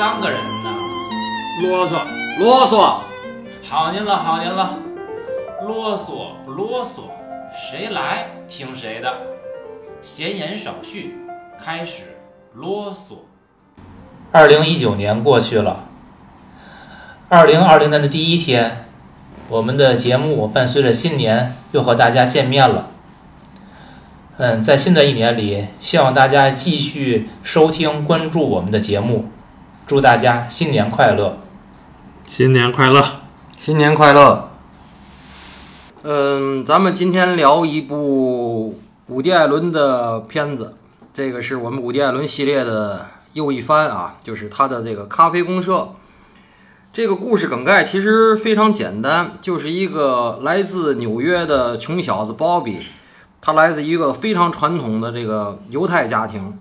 三个人呢。啰嗦，啰嗦，好您了，好您了，啰嗦不啰嗦，谁来听谁的。闲言少叙，开始啰嗦。二零一九年过去了，二零二零年的第一天，我们的节目伴随着新年又和大家见面了。嗯，在新的一年里，希望大家继续收听、关注我们的节目，祝大家新年快乐！新年快乐！新年快乐。嗯，咱们今天聊一部伍迪·艾伦的片子，这个是我们伍迪·艾伦系列的又一番啊，就是他的这个《咖啡公社》。这个故事梗概其实非常简单，就是一个来自纽约的穷小子 Bobby，他来自一个非常传统的这个犹太家庭，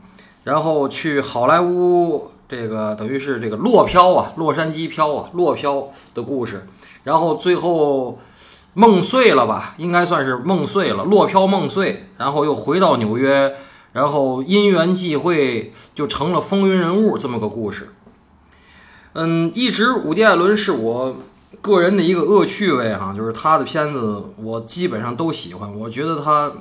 然后去好莱坞，这个等于是这个落飘啊，洛杉矶飘啊，落飘的故事，然后最后梦碎了吧，应该算是梦碎了，落飘梦碎，然后又回到纽约，然后因缘际会就成了风云人物这么个故事。嗯，一直伍迪·艾伦是我个人的一个恶趣味哈，就是他的片子我基本上都喜欢，我觉得他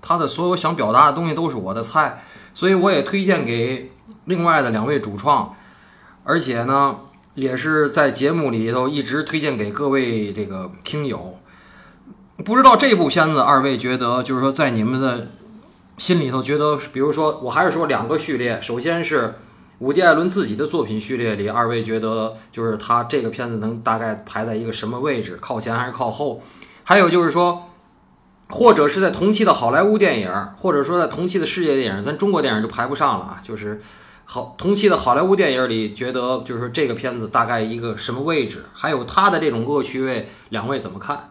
他的所有想表达的东西都是我的菜，所以我也推荐给另外的两位主创，而且呢，也是在节目里头一直推荐给各位这个听友。不知道这部片子二位觉得，就是说在你们的心里头觉得，比如说我还是说两个序列，首先是。伍迪·艾伦自己的作品序列里，二位觉得就是他这个片子能大概排在一个什么位置？靠前还是靠后？还有就是说，或者是在同期的好莱坞电影，或者说在同期的世界电影，咱中国电影就排不上了啊。就是好同期的好莱坞电影里，觉得就是这个片子大概一个什么位置？还有它的这种恶趣味，两位怎么看？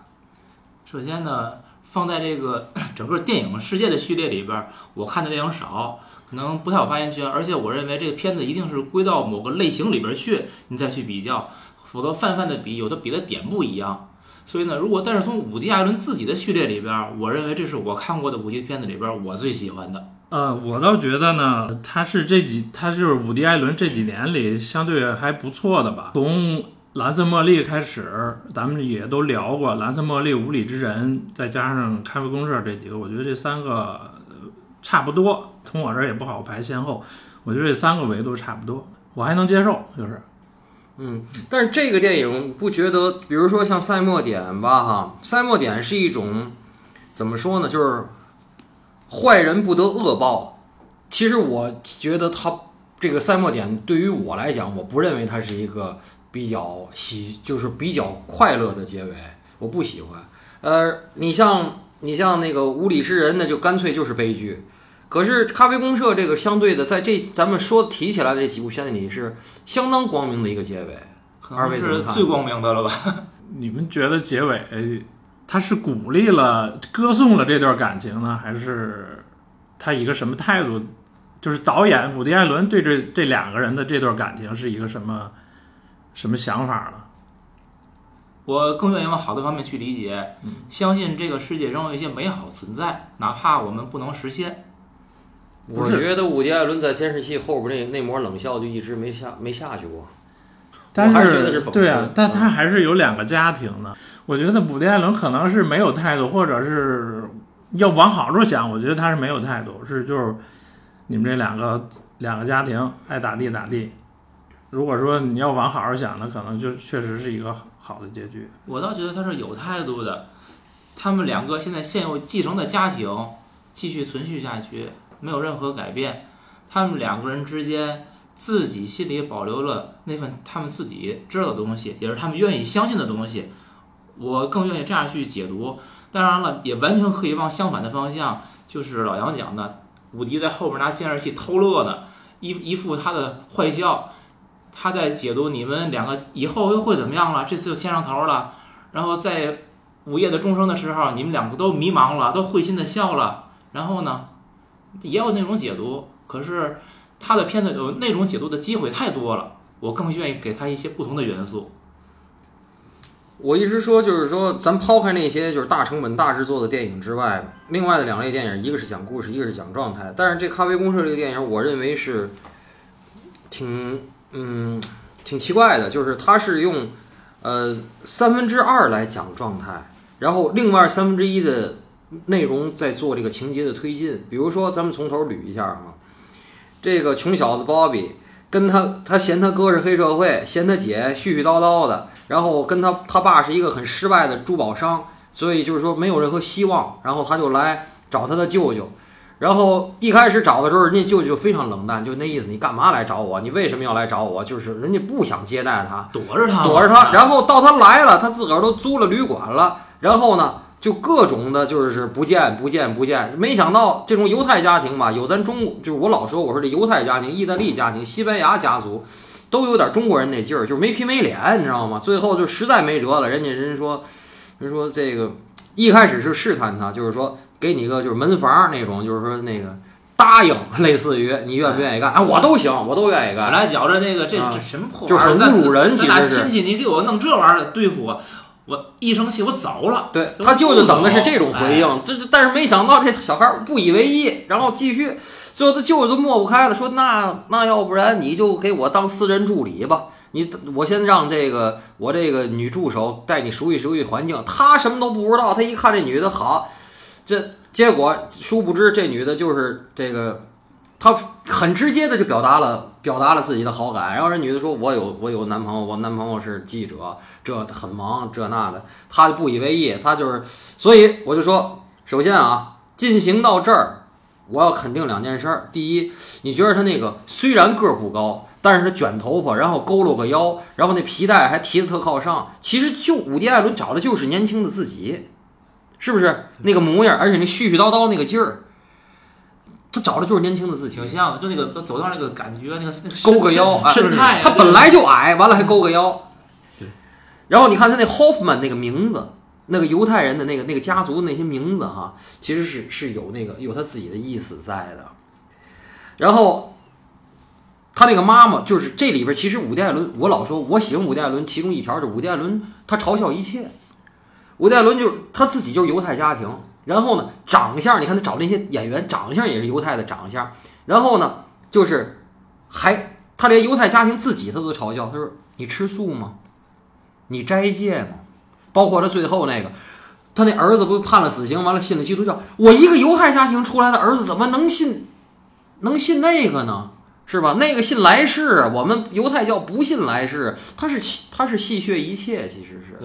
首先呢，放在这个 整个电影世界的序列里边，我看的电影少。可能不太有发言权，而且我认为这个片子一定是归到某个类型里边去，你再去比较，否则泛泛的比，有的比的点不一样。所以呢，如果但是从伍迪·艾伦自己的序列里边，我认为这是我看过的伍迪片子里边我最喜欢的。呃，我倒觉得呢，他是这几，他就是伍迪·艾伦这几年里相对还不错的吧。从蓝色茉莉开始，咱们也都聊过蓝色茉莉、无理之人，再加上咖啡公社这几个，我觉得这三个差不多。从我这儿也不好排先后，我觉得这三个维度差不多，我还能接受，就是，嗯，但是这个电影不觉得，比如说像赛末点吧，哈，赛末点是一种怎么说呢？就是坏人不得恶报。其实我觉得他这个赛末点对于我来讲，我不认为它是一个比较喜，就是比较快乐的结尾，我不喜欢。呃，你像你像那个无理之人，那就干脆就是悲剧。可是咖啡公社这个相对的，在这咱们说提起来的这几部片子里是相当光明的一个结尾，二位是最光明的了吧？你们觉得结尾他是鼓励了、歌颂了这段感情呢，还是他一个什么态度？就是导演伍迪·艾伦对这这两个人的这段感情是一个什么什么想法呢？我更愿意往好的方面去理解，相信这个世界仍有一些美好存在，哪怕我们不能实现。我觉得伍迪·艾伦在监视器后边那那抹冷笑就一直没下没下去过。但是是对啊，但他还是有两个家庭的。我觉得伍迪·艾伦可能是没有态度，或者是要往好处想。我觉得他是没有态度，是就是你们这两个两个家庭爱咋地咋地。如果说你要往好好想，那可能就确实是一个好的结局。我倒觉得他是有态度的。他们两个现在现有继承的家庭继续存续下去。没有任何改变，他们两个人之间自己心里保留了那份他们自己知道的东西，也是他们愿意相信的东西。我更愿意这样去解读。当然了，也完全可以往相反的方向，就是老杨讲的，伍迪在后边拿监视器偷乐呢，一一副他的坏笑，他在解读你们两个以后又会怎么样了，这次又牵上头了。然后在午夜的钟声的时候，你们两个都迷茫了，都会心的笑了。然后呢？也有那种解读，可是他的片子有那种解读的机会太多了，我更愿意给他一些不同的元素。我一直说，就是说，咱抛开那些就是大成本大制作的电影之外，另外的两类电影，一个是讲故事，一个是讲状态。但是这《咖啡公社》这个电影，我认为是挺嗯，挺奇怪的，就是它是用呃三分之二来讲状态，然后另外三分之一的内容在做这个情节的推进。比如说，咱们从头捋一下啊，这个穷小子鲍比跟他他嫌他哥是黑社会，嫌他姐絮絮叨叨的，然后跟他他爸是一个很失败的珠宝商，所以就是说没有任何希望，然后他就来找他的舅舅。然后一开始找的时候，人家舅舅就非常冷淡，就那意思，你干嘛来找我？你为什么要来找我？就是人家不想接待他，躲着他，躲着他。然后到他来了，他自个儿都租了旅馆了，然后呢，就各种的，就是不见不见不见。没想到这种犹太家庭吧，有咱中，就是我老说，我说这犹太家庭、意大利家庭、西班牙家族，都有点中国人那劲儿，就是没皮没脸，你知道吗？最后就实在没辙了，人家人说，人说这个一开始是试探他，就是说。给你个就是门房那种，就是说那个答应，类似于你愿不愿意干啊？我都行，我都愿意干。本来觉着那个这这什么破玩意儿，就是很侮辱人。其实亲戚，你给我弄这玩意儿对付我，我一生气我走了。对他舅舅等的是这种回应，这这但是没想到这小孩不以为意，然后继续，最后他舅舅都抹不开了，说那那要不然你就给我当私人助理吧。你我先让这个我这个女助手带你熟悉熟悉环境。他什么都不知道，他一看这女的好。这结果，殊不知这女的就是这个，他很直接的就表达了表达了自己的好感。然后这女的说：“我有我有男朋友，我男朋友是记者，这很忙，这那的。”她就不以为意，她就是，所以我就说，首先啊，进行到这儿，我要肯定两件事儿。第一，你觉得她那个虽然个儿不高，但是她卷头发，然后佝偻个腰，然后那皮带还提的特靠上，其实就伍迪·艾伦找的就是年轻的自己。是不是那个模样，而且那絮絮叨叨那个劲儿，他找的就是年轻的自己，挺像的。就那个走道那个感觉，那个勾个腰，神态。他本来就矮，完了还勾个腰。对。然后你看他那 Hoffman 那个名字，那个犹太人的那个那个家族那些名字哈，其实是是有那个有他自己的意思在的。然后他那个妈妈就是这里边，其实伍迪·艾伦，我老说我喜欢伍迪·艾伦，其中一条是伍迪·艾伦他嘲笑一切。伍迪·艾伦就是他自己就是犹太家庭，然后呢，长相你看他找那些演员，长相也是犹太的长相，然后呢，就是还他连犹太家庭自己他都嘲笑，他说你吃素吗？你斋戒吗？包括他最后那个，他那儿子不判了死刑，完了信了基督教，我一个犹太家庭出来的儿子怎么能信能信那个呢？是吧？那个信来世，我们犹太教不信来世，他是他是戏谑一切，其实是。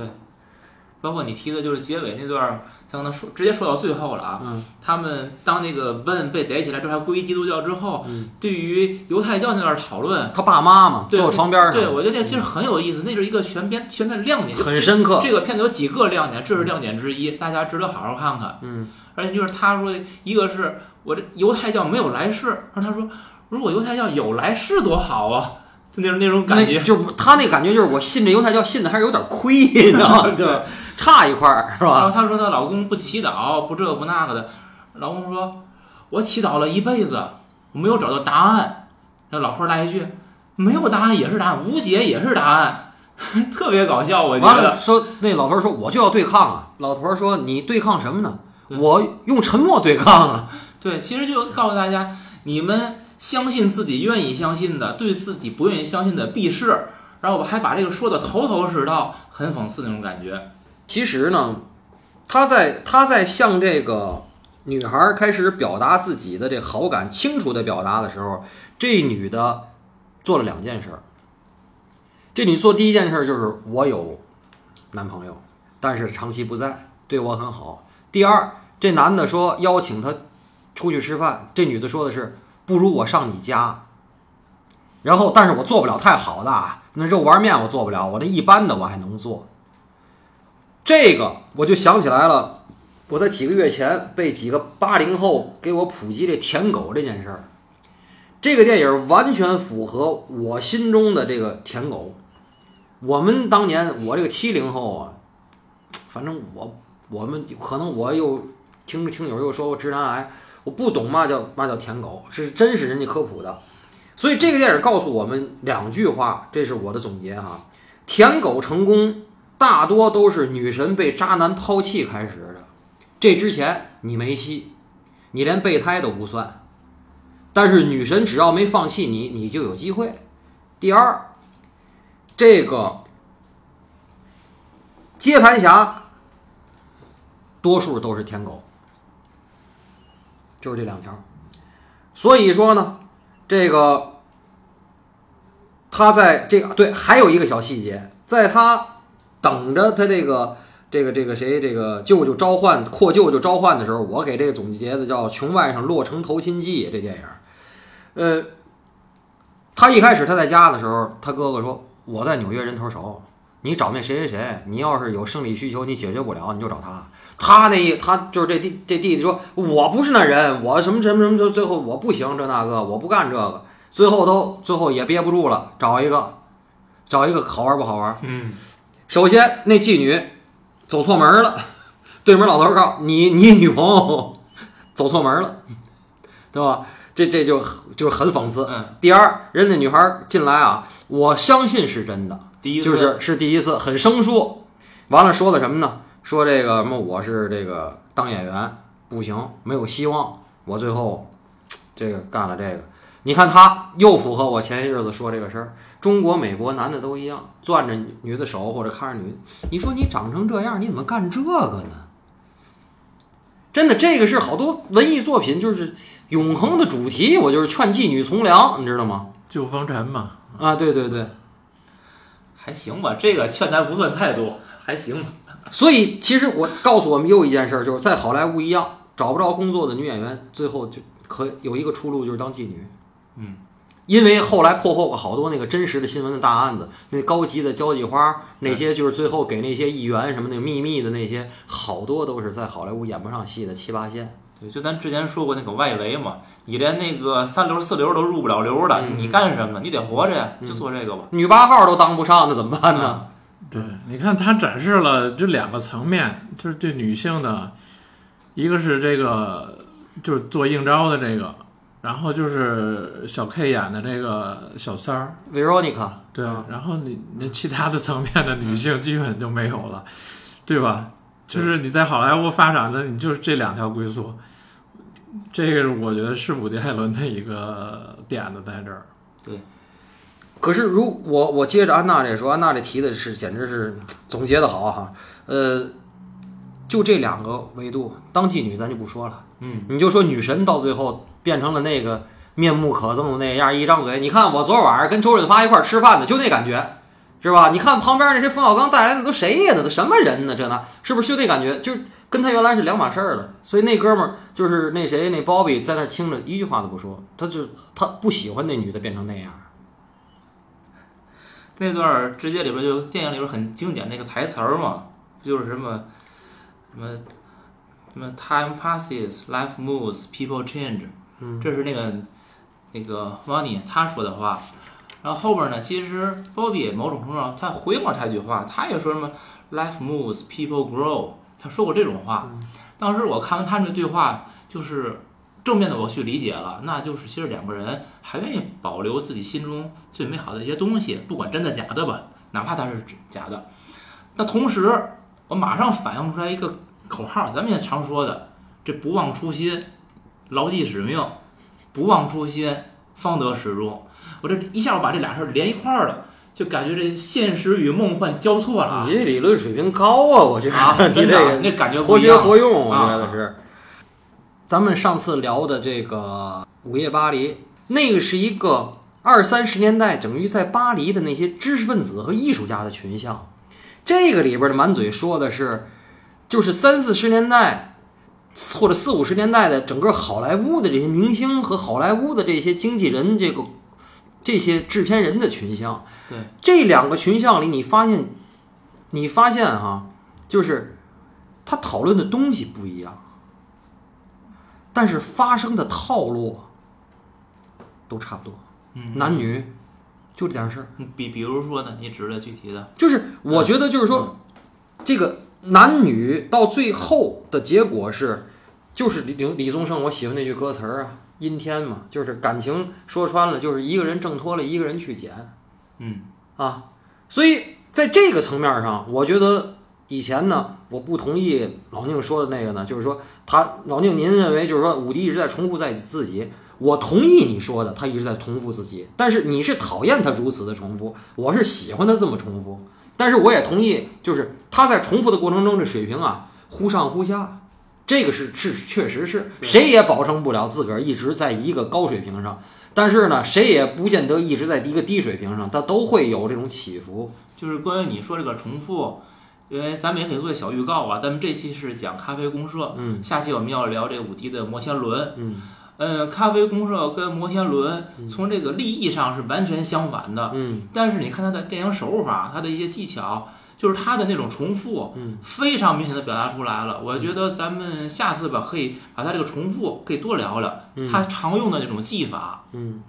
包括你提的，就是结尾那段，像他说直接说到最后了啊。嗯。他们当那个问被逮起来之后，归基督教之后，嗯，对于犹太教那段讨论，他爸妈嘛，坐床边上。对，我觉得那其实很有意思，那是一个全片全片亮点，很深刻。这个片子有几个亮点，这是亮点之一，大家值得好好看看。嗯。而且就是他说，一个是我这犹太教没有来世，然后他说，如果犹太教有来世多好啊。那种那种感觉，就他那感觉就是我信这犹太教信的还是有点亏，你知道吗？对，差一块儿是吧？然后她说她老公不祈祷，不这不那个的。老公说：“我祈祷了一辈子，我没有找到答案。”那老婆来一句：“没有答案也是答案，无解也是答案。”特别搞笑，我觉得。完了，说那老头说：“我就要对抗啊！”老头说：“你对抗什么呢？我用沉默对抗啊！”对，其实就告诉大家，你们。相信自己愿意相信的，对自己不愿意相信的避世，然后我还把这个说的头头是道，很讽刺那种感觉。其实呢，他在他在向这个女孩开始表达自己的这好感，清楚的表达的时候，这女的做了两件事。这女做第一件事就是我有男朋友，但是长期不在，对我很好。第二，这男的说邀请她出去吃饭，这女的说的是。不如我上你家，然后，但是我做不了太好的，那肉丸面我做不了，我这一般的我还能做。这个我就想起来了，我在几个月前被几个八零后给我普及这舔狗这件事儿。这个电影完全符合我心中的这个舔狗。我们当年，我这个七零后啊，反正我我们可能我又听听友又说过直男癌。我不懂嘛叫嘛叫舔狗，是真是人家科普的，所以这个电影告诉我们两句话，这是我的总结哈。舔狗成功大多都是女神被渣男抛弃开始的，这之前你没戏，你连备胎都不算。但是女神只要没放弃你，你就有机会。第二，这个接盘侠多数都是舔狗，就是这两条。所以说呢，这个他在这个对，还有一个小细节，在他等着他这个这个这个谁这个舅舅召唤阔舅舅召唤的时候，我给这个总结的叫《穷外甥落城投亲记》这电影。呃，他一开始他在家的时候，他哥哥说我在纽约人头熟，你找那谁谁谁，你要是有生理需求你解决不了，你就找他。他那一他就是这弟这弟弟说我不是那人，我什么什么什么，就最后我不行这那个，我不干这个，最后都最后也憋不住了，找一个找一个好玩不好玩？嗯，首先那妓女走错门了，对门老头告诉你你女朋友走错门了，对吧？这这就就很讽刺。嗯，第二，人家女孩进来啊，我相信是真的，第一次就是是第一次，很生疏。完了说的什么呢？说这个什么我是这个当演员不行，没有希望。我最后这个干了这个，你看他又符合我前些日子说这个事儿。中国、美国男的都一样，攥着女的手或者看着女的，你说你长成这样，你怎么干这个呢？真的，这个是好多文艺作品就是永恒的主题。我就是劝妓女从良，你知道吗？救风尘嘛，啊，对对对。还行吧，这个劝咱不算太多，还行吧。所以，其实我告诉我们又一件事儿，就是在好莱坞一样，找不着工作的女演员，最后就可有一个出路，就是当妓女。嗯，因为后来破获过好多那个真实的新闻的大案子，那高级的交际花，那些就是最后给那些议员什么那个秘密的那些，好多都是在好莱坞演不上戏的七八线。对，就咱之前说过那个外围嘛，你连那个三流四流都入不了流的，嗯你干什么？你得活着呀，就做这个吧。女八号都当不上，那怎么办呢？对，你看他展示了这两个层面，就是对女性的，一个是这个就是做应招的这个，然后就是小 K 演的这个小三儿，Veronica，对啊，然后你那其他的层面的女性基本就没有了，对吧？就是你在好莱坞发展的，你就是这两条归宿，这个我觉得是伍迪·艾伦的一个点子在这儿。对。可是如我我接着安娜这说，安娜这提的是简直是总结的好哈。呃，就这两个维度，当妓女咱就不说了，嗯，你就说女神到最后变成了那个面目可憎的那样，一张嘴，你看我昨晚上跟周润发一块吃饭的，就那感觉，是吧？你看旁边那谁冯小刚带来的都谁呀？那都什么人呢？这那是不是就那感觉？就跟他原来是两码事儿了。所以那哥们儿就是那谁那 Bobby 在那听着一句话都不说，他就他不喜欢那女的变成那样。那段直接里边就电影里边很经典那个台词儿嘛，就是什么什么什么 time passes, life moves, people change，嗯这是那个那个 Money 他说的话。然后后边呢，其实 Bobby 某种程度上他回过他一句话，他也说什么 life moves, people grow，他说过这种话。当时我看完他那个对话，就是正面的我去理解了，那就是其实两个人还愿意保留自己心中最美好的一些东西，不管真的假的吧，哪怕它是假的。那同时，我马上反映出来一个口号，咱们也常说的，这不忘初心，牢记使命，不忘初心，方得始终。我这一下我把这俩事儿连一块儿了，就感觉这现实与梦幻交错了啊你！这理论水平高啊，我觉得、啊，你这个那感觉活学。活用，我啊觉得是。咱们上次聊的这个《午夜巴黎》，那个是一个二三十年代等于在巴黎的那些知识分子和艺术家的群像。这个里边的满嘴说的是，就是三四十年代或者四五十年代的整个好莱坞的这些明星和好莱坞的这些经纪人，这个这些制片人的群像。对，这两个群像里，你发现，你发现哈、就是他讨论的东西不一样，但是发生的套路都差不多，嗯，男女就这点事儿。嗯比比如说呢，你指的具体的，就是我觉得就是说，这个男女到最后的结果是，就是李李李宗盛我喜欢那句歌词儿啊，阴天嘛，就是感情说穿了就是一个人挣脱了，一个人去捡嗯。啊，所以在这个层面上，我觉得以前呢，我不同意老宁说的那个呢，就是说他老宁您认为就是说武迪一直在重复在自己，我同意你说的，他一直在重复自己，但是你是讨厌他如此的重复，我是喜欢他这么重复。但是我也同意，就是他在重复的过程中，这水平啊忽上忽下，这个是是确实是谁也保证不了自个儿一直在一个高水平上，但是呢，谁也不见得一直在一个低水平上，他都会有这种起伏。就是关于你说这个重复，因为咱们也可以做个小预告啊。咱们这期是讲咖啡公社，嗯下期我们要聊这个武迪的摩天轮。嗯嗯，咖啡公社跟摩天轮从这个立意上是完全相反的，嗯。但是你看他的电影手法，他的一些技巧，就是他的那种重复，嗯，非常明显的表达出来了。我觉得咱们下次吧，可以把他这个重复可以多聊聊，嗯。它常用的那种技法。嗯。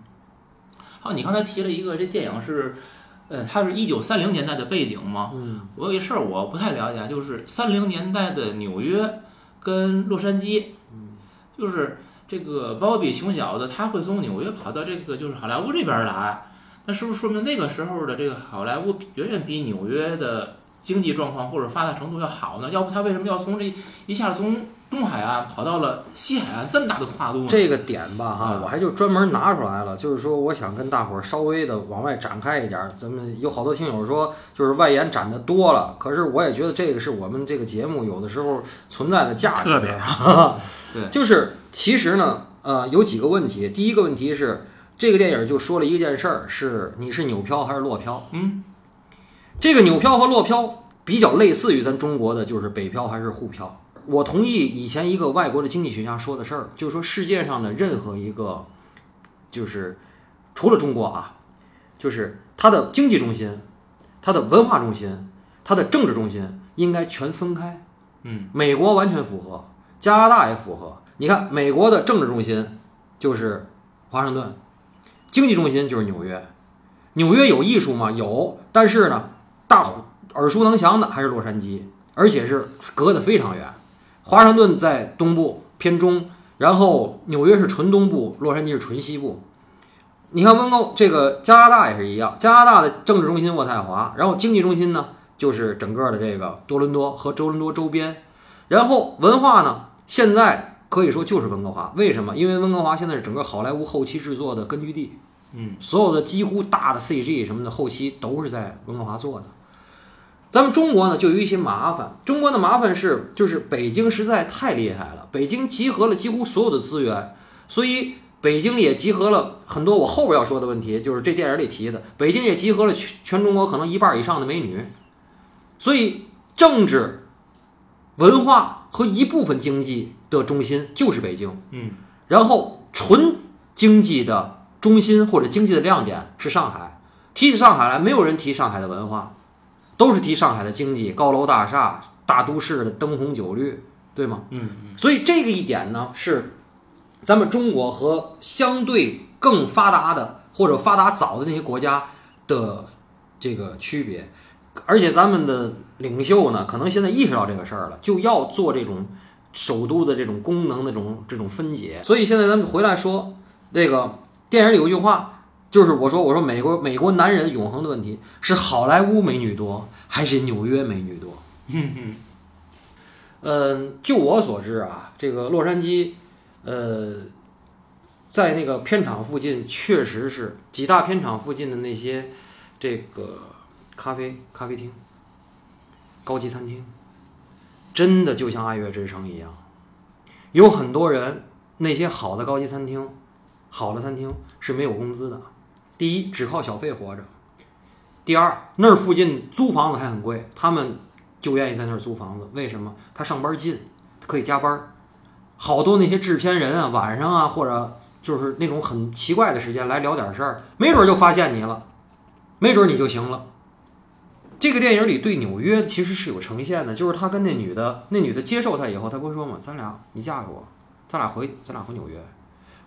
好，你刚才提了一个，这电影是，呃，它是一九三零年代的背景嘛？嗯。我有一事儿我不太了解，就是三零年代的纽约跟洛杉矶，嗯。就是这个鲍比熊小子他会从纽约跑到这个就是好莱坞这边来，那是不是说明那个时候的这个好莱坞远远比纽约的经济状况或者发达程度要好呢？要不他为什么要从这一下从东海岸跑到了西海岸这么大的跨度呢？这个点吧哈嗯，我还就专门拿出来了，就是说我想跟大伙儿稍微的往外展开一点儿。咱们有好多听友说，就是外延展的多了，可是我也觉得这个是我们这个节目有的时候存在的价值。特点对 就是其实呢，呃，有几个问题。第一个问题是，这个电影就说了一件事儿，是你是纽漂还是落漂？嗯，这个纽漂和落漂比较类似于咱中国的就是北漂还是沪漂。我同意以前一个外国的经济学家说的事儿，就是说世界上的任何一个，就是除了中国啊，就是它的经济中心、它的文化中心、它的政治中心应该全分开。嗯，美国完全符合，加拿大也符合。你看，美国的政治中心就是华盛顿，经济中心就是纽约。纽约有艺术吗？有，但是呢，大伙耳熟能详的还是洛杉矶，而且是隔得非常远。华盛顿在东部偏中，然后纽约是纯东部，洛杉矶是纯西部。你看温哥这个加拿大也是一样，加拿大的政治中心渥太华，然后经济中心呢就是整个的这个多伦多和多伦多周边，然后文化呢现在可以说就是温哥华，为什么？因为温哥华现在是整个好莱坞后期制作的根据地，嗯，所有的几乎大的 CG 什么的后期都是在温哥华做的。咱们中国呢就有一些麻烦，中国的麻烦是就是北京实在太厉害了，北京集合了几乎所有的资源，所以北京也集合了很多我后边要说的问题，就是这电影里提的，北京也集合了全全中国可能一半以上的美女，所以政治、文化和一部分经济的中心就是北京。嗯，然后纯经济的中心或者经济的亮点是上海。提起上海来，没有人提上海的文化，都是提上海的经济，高楼大厦、大都市的灯红酒绿，对吗？嗯嗯所以这个一点呢，是咱们中国和相对更发达的或者发达早的那些国家的这个区别。而且咱们的领袖呢，可能现在意识到这个事儿了，就要做这种首都的这种功能的这种这种分解。所以现在咱们回来说，这个电影里有一句话，就是我说我说美国美国男人永恒的问题是好莱坞美女多还是纽约美女多？嗯嗯，就我所知啊，这个洛杉矶，呃，在那个片场附近，确实是几大片场附近的那些这个咖啡咖啡厅、高级餐厅，真的就像爱乐之城一样，有很多人那些好的高级餐厅、好的餐厅是没有工资的。第一，只靠小费活着；第二，那儿附近租房子还很贵，他们就愿意在那儿租房子。为什么？他上班近，可以加班。好多那些制片人啊，晚上啊，或者就是那种很奇怪的时间来聊点事儿，没准就发现你了，没准你就行了。这个电影里对纽约其实是有呈现的，就是他跟那女的，那女的接受他以后，他不是说嘛，咱俩你嫁给我，咱俩回咱俩回纽约。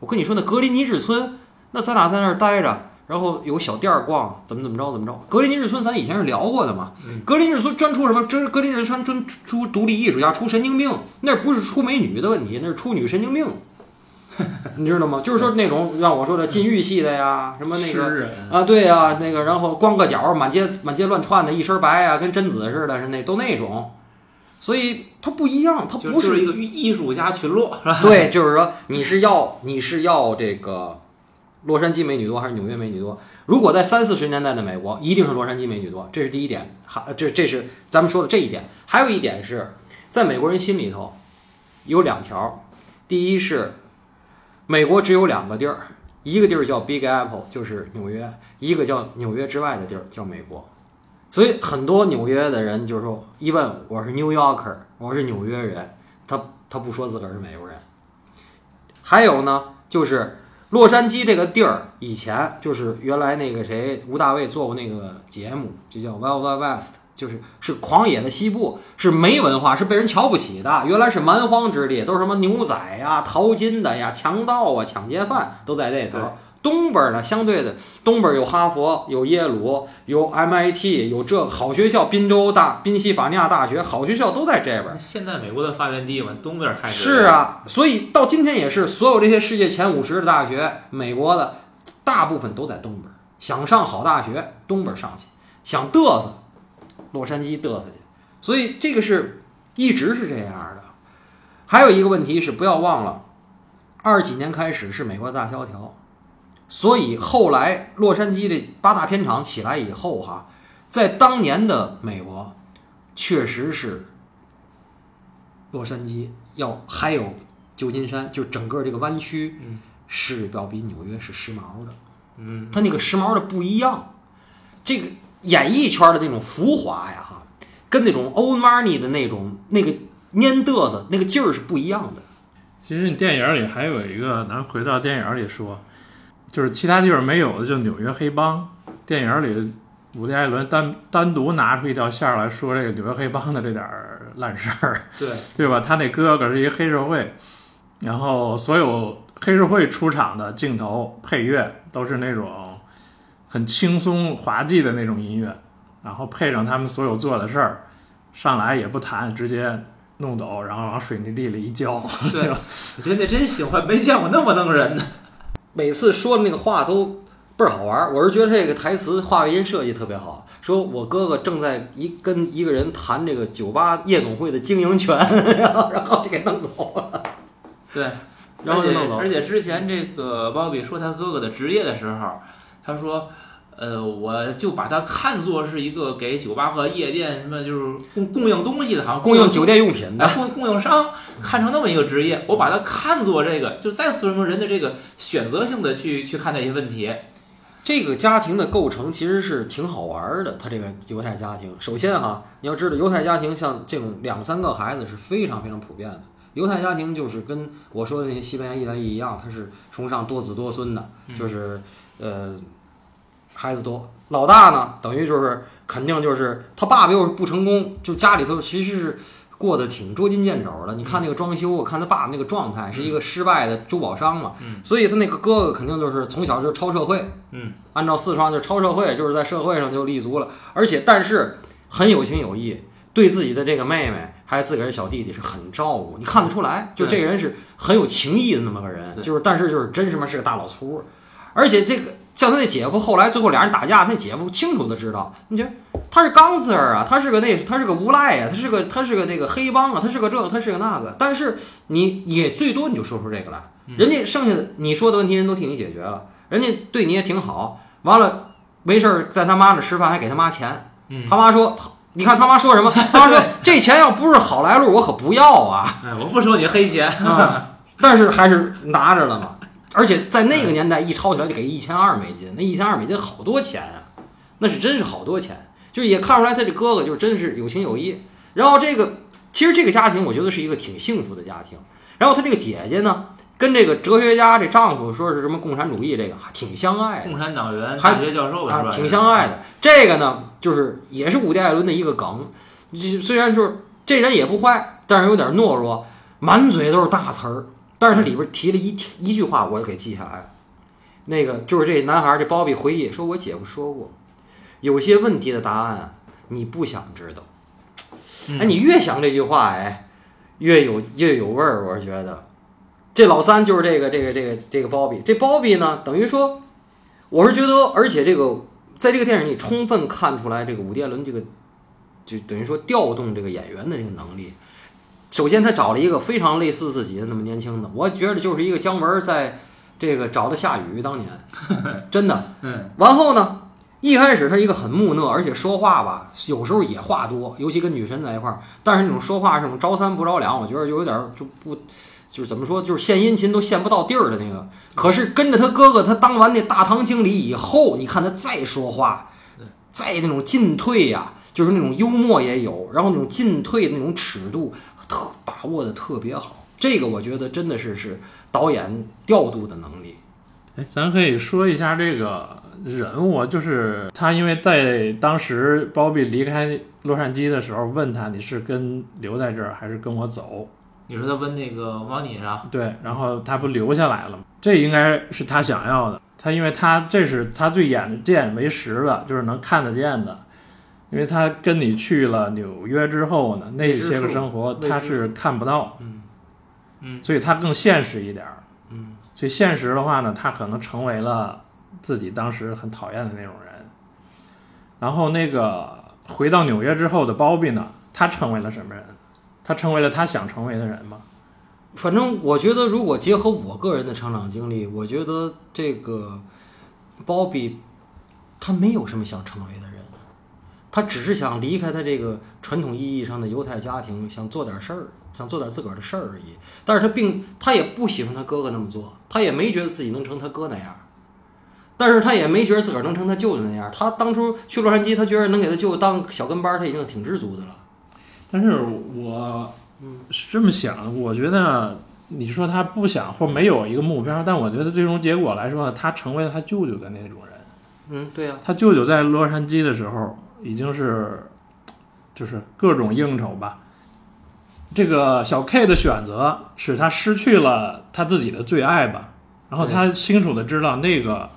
我跟你说，那格林尼治村，那咱俩在那儿待着，然后有小店儿逛，怎么怎么着怎么着。格林尼治村咱以前是聊过的嘛，格林尼治村专出什么？这格林尼治村专出独立艺术家，出神经病，那不是出美女的问题，那是出女神经病。你知道吗？就是说那种让我说的禁欲系的呀，什么那个啊，对呀、那个然后光个脚，满街满街乱窜的，一身白啊，跟贞子似的，是那都那种。所以它不一样，它就不就是一个艺术家群落，对，就是说你是要你是要这个洛杉矶美女多还是纽约美女多？如果在三四十年代的美国，一定是洛杉矶美女多，这是第一点。还这这是咱们说的这一点。还有一点是在美国人心里头有两条，第一是美国只有两个地儿，一个地儿叫 Big Apple，就是纽约；一个叫纽约之外的地儿叫美国。所以很多纽约的人就是说，一问我是 New Yorker，我是纽约人，他他不说自个儿是美国人。还有呢，就是洛杉矶这个地儿，以前就是原来那个谁吴大卫做过那个节目，就叫 Wild West 就是是狂野的西部，是没文化，是被人瞧不起的。原来是蛮荒之地，都是什么牛仔呀、淘金的呀、强盗啊、抢劫犯都在那头。东边呢，相对的，东边有哈佛，有耶鲁，有 MIT，有这好学校，宾州大宾夕法尼亚大学，好学校都在这边。现在美国的发源地嘛，东边开始是，啊，所以到今天也是，所有这些世界前五十的大学，美国的大部分都在东边。想上好大学，东边上去；想嘚瑟，洛杉矶嘚瑟去。所以这个是一直是这样的。还有一个问题是，不要忘了，二几年开始是美国大萧条，所以后来洛杉矶这八大片场起来以后，哈，在当年的美国，确实是洛杉矶要还有旧金山，就整个这个湾区，嗯，是要比纽约是时髦的。嗯，它那个时髦的不一样，这个演艺圈的那种浮华呀，哈，跟那种 old money 的那种那个蔫嘚瑟那个劲儿是不一样的。其实你电影里还有一个，咱回到电影里说，就是其他地方没有的，就纽约黑帮。电影里，伍迪·艾伦单单独拿出一条线儿来说这个纽约黑帮的这点儿烂事儿，对，对吧？他那哥哥是一黑社会，然后所有黑社会出场的镜头、配乐都是那种很轻松滑稽的那种音乐，然后配上他们所有做的事儿，上来也不谈，直接弄走，然后往水泥地里一浇，对，我觉得那真行，我还没见过那么弄人的。每次说的那个话都倍儿好玩儿。我是觉得这个台词话外音设计特别好。说我哥哥正在一跟一个人谈这个酒吧夜总会的经营权，然 后然后就给弄走了。对，然后就弄走而且之前这个鲍比说他哥哥的职业的时候，他说。呃，我就把它看作是一个给酒吧和夜店什么就是供供应东西的，好像供应酒店用品的哎，供供应商看成那么一个职业，我把它看作这个，就再次说明人的这个选择性的去去看待一些问题。这个家庭的构成其实是挺好玩儿的。他这个犹太家庭，首先哈，你要知道犹太家庭像这种两三个孩子是非常非常普遍的。犹太家庭就是跟我说的那些西班牙、意大利一样，它是崇尚多子多孙的，就是呃孩子多。老大呢，等于就是肯定就是他爸爸又是不成功，就家里头其实是过得挺捉襟见肘的。你看那个装修，我看他爸爸那个状态，是一个失败的珠宝商嘛，嗯所以他那个哥哥肯定就是从小就超社会。嗯，按照四川就是超社会，就是在社会上就立足了，而且但是很有情有义，对自己的这个妹妹还有自个儿小弟弟是很照顾，你看得出来，就这个人是很有情义的那么个人，就是但是就是真他妈是个大老粗，而且这个像他那姐夫，后来最后俩人打架，那姐夫清楚的知道，你觉得他是钢丝儿啊，他是个那他是个无赖啊，他是个他是个那个黑帮啊，他是个这个他是个那个，但是你也最多你就说出这个来，人家剩下的你说的问题人都替你解决了，人家对你也挺好，完了没事儿在他妈那吃饭还给他妈钱，嗯他妈说。你看他妈说什么？他妈说 这钱要不是好来路，我可不要啊！哎，我不收你黑钱。啊，但是还是拿着了嘛。而且在那个年代，一抄起来就给一千二美金，那一千二美金好多钱啊，那是真是好多钱。就也看出来他这哥哥就是真是有情有义。然后这个其实这个家庭，我觉得是一个挺幸福的家庭。然后他这个姐姐呢，跟这个哲学家这丈夫说是什么共产主义，这个还挺相爱的。共产党员、还大学教授吧，是吧？啊，挺相爱的。这个呢，就是也是伍迪·艾伦的一个梗。这虽然就是这人也不坏，但是有点懦弱，满嘴都是大词儿。但是他里边提了一一句话，我给记下来了。那个就是这男孩儿这鲍比回忆说，我姐夫说过，有些问题的答案你不想知道。嗯哎，你越想这句话，哎，越有越有味儿。我是觉得，这老三就是这个这个这个这个鲍比。这鲍比呢，等于说，我是觉得，而且这个在这个电影里充分看出来，这个伍迪·艾伦这个就等于说调动这个演员的这个能力。首先，他找了一个非常类似自己的那么年轻的，我觉得就是一个姜文在这个找的夏雨当年，真的。嗯，完后呢，一开始他一个很木讷，而且说话吧，有时候也话多，尤其跟女神在一块儿。但是那种说话这种着三不着两，我觉得就有点儿就不，就是怎么说，就是献殷勤都献不到地儿的那个。可是跟着他哥哥，他当完那大堂经理以后，你看他再说话，再那种进退呀、就是那种幽默也有，然后那种进退的那种尺度特把握的特别好。这个我觉得真的是是导演调度的能力。哎，咱可以说一下这个人物，就是他，因为在当时包庇离开洛杉矶的时候，问他你是跟留在这儿还是跟我走？你说他问那个王妮啥？对，然后他不留下来了吗？这应该是他想要的。他因为他这是他最眼见为实的，就是能看得见的。因为他跟你去了纽约之后呢，那些个生活他是看不到，嗯嗯所以他更现实一点儿。嗯，所以现实的话呢，他可能成为了自己当时很讨厌的那种人。然后那个回到纽约之后的包庇呢，他成为了什么人？他成为了他想成为的人吗？反正我觉得，如果结合我个人的成长经历，我觉得这个包比他没有什么想成为的人，他只是想离开他这个传统意义上的犹太家庭，想做点事儿，想做点自个儿的事儿而已。但是他并他也不喜欢他哥哥那么做，他也没觉得自己能成他哥那样。但是他也没觉得自个儿能成他舅舅那样。他当初去洛杉矶，他觉得能给他舅舅当小跟班儿，他已经挺知足的了。但是我是这么想，我觉得你说他不想或没有一个目标，但我觉得最终结果来说，他成为了他舅舅的那种人。嗯，对呀、他舅舅在洛杉矶的时候已经是，就是各种应酬吧。这个小 K 的选择使他失去了他自己的最爱吧，然后他清楚的知道那个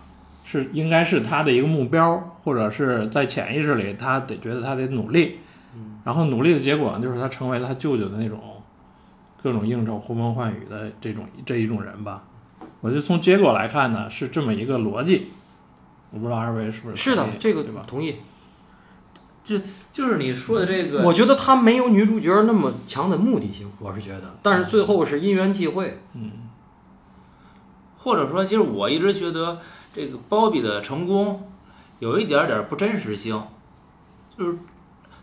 是应该是他的一个目标，或者是在潜意识里他得觉得他得努力，然后努力的结果，就是他成为了他舅舅的那种各种应酬、呼风唤雨的这种这一种人吧。我觉得从结果来看呢，是这么一个逻辑。我不知道二位是不是是的这个对吧？同意。就就是你说的这个，我觉得他没有女主角那么强的目的性，我是觉得，但是最后是因缘际会。嗯或者说，其实我一直觉得这个包比的成功有一点点不真实性，就是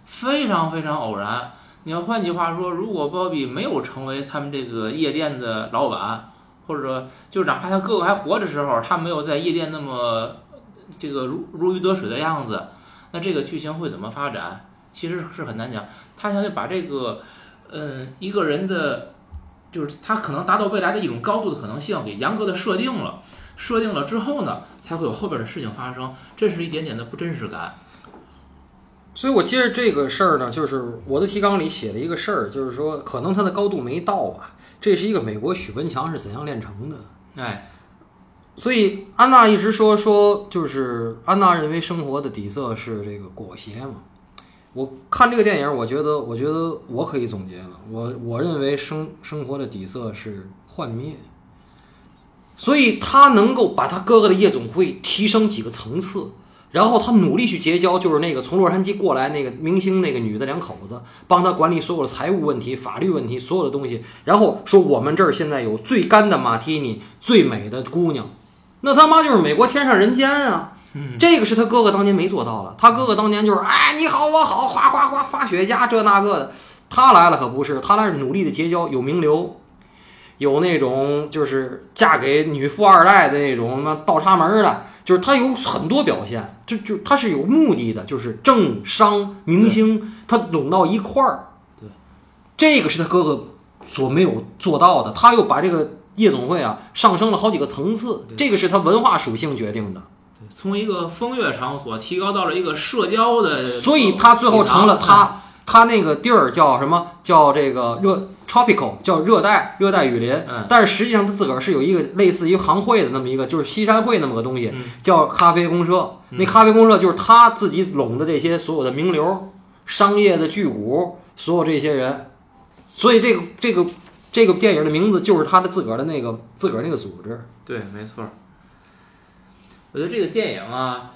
非常非常偶然。你要换句话说，如果包比没有成为他们这个夜店的老板，或者说就哪怕他哥哥还活着时候，他没有在夜店那么这个如如鱼得水的样子，那这个剧情会怎么发展？其实是很难讲。他想把这个，嗯，一个人的就是他可能达到未来的一种高度的可能性，给严格的设定了。设定了之后呢，才会有后边的事情发生。这是一点点的不真实感。所以我接着这个事儿呢，就是我的提纲里写了一个事儿，就是说可能它的高度没到吧。这是一个美国许文强是怎样炼成的。哎，所以安娜一直说说，就是安娜认为生活的底色是这个裹挟嘛。我看这个电影，我觉得，我觉得我可以总结了。我我认为生生活的底色是幻灭，所以他能够把他哥哥的夜总会提升几个层次，然后他努力去结交，就是那个从洛杉矶过来那个明星那个女的两口子，帮他管理所有的财务问题、法律问题，所有的东西。然后说我们这儿现在有最干的马提尼，最美的姑娘，那他妈就是美国天上人间啊！这个是他哥哥当年没做到了，他哥哥当年就是哎你好我好，哗哗哗发雪茄这那个的，他来了可不是，他来是努力的结交，有名流，有那种就是嫁给女富二代的那种什么倒插门儿的，就是他有很多表现，就就他是有目的的，就是政商明星他拢到一块儿，对，这个是他哥哥所没有做到的，他又把这个夜总会啊上升了好几个层次，这个是他文化属性决定的。从一个风月场所提高到了一个社交的，所以他最后成了他他那个地儿叫什么？叫这个热 tropical，叫热带热带雨林。嗯但是实际上他自个儿是有一个类似于行会的那么一个，就是西山会那么个东西，嗯叫咖啡公社。那咖啡公社就是他自己拢的这些所有的名流、商业的巨贾，所有这些人。所以这个这个这个电影的名字就是他的自个儿的那个自个儿那个组织。对，没错。我觉得这个电影啊，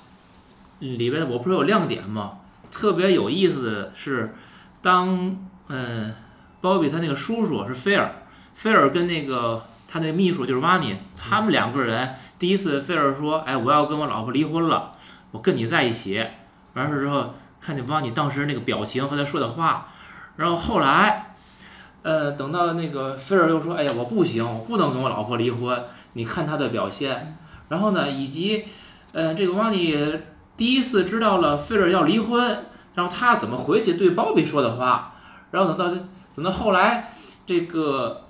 里边我不是有亮点吗？特别有意思的是，当嗯，鲍比他那个叔叔是菲尔，菲尔跟那个他那个秘书就是瓦尼，他们两个人第一次菲尔说：“哎，我要跟我老婆离婚了，我跟你在一起。”完事之后，看见瓦尼当时那个表情和他说的话，然后后来，呃，等到那个菲尔又说：“哎呀，我不行，我不能跟我老婆离婚。”你看他的表现，然后呢，以及呃，这个瓦尼第一次知道了菲尔要离婚，然后他怎么回去对鲍比说的话，然后等到等到后来，这个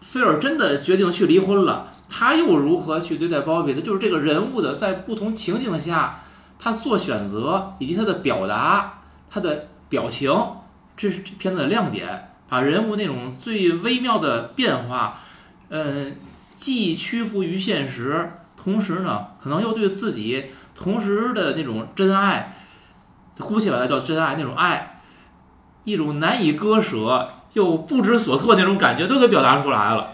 菲尔真的决定去离婚了，他又如何去对待鲍比的？就是这个人物的在不同情境下，他做选择以及他的表达，他的表情，这是这片子的亮点，把人物那种最微妙的变化，嗯，既屈服于现实，同时呢，可能又对自己。同时的那种真爱，姑且把它叫真爱，那种爱，一种难以割舍又不知所措那种感觉，都给表达出来了。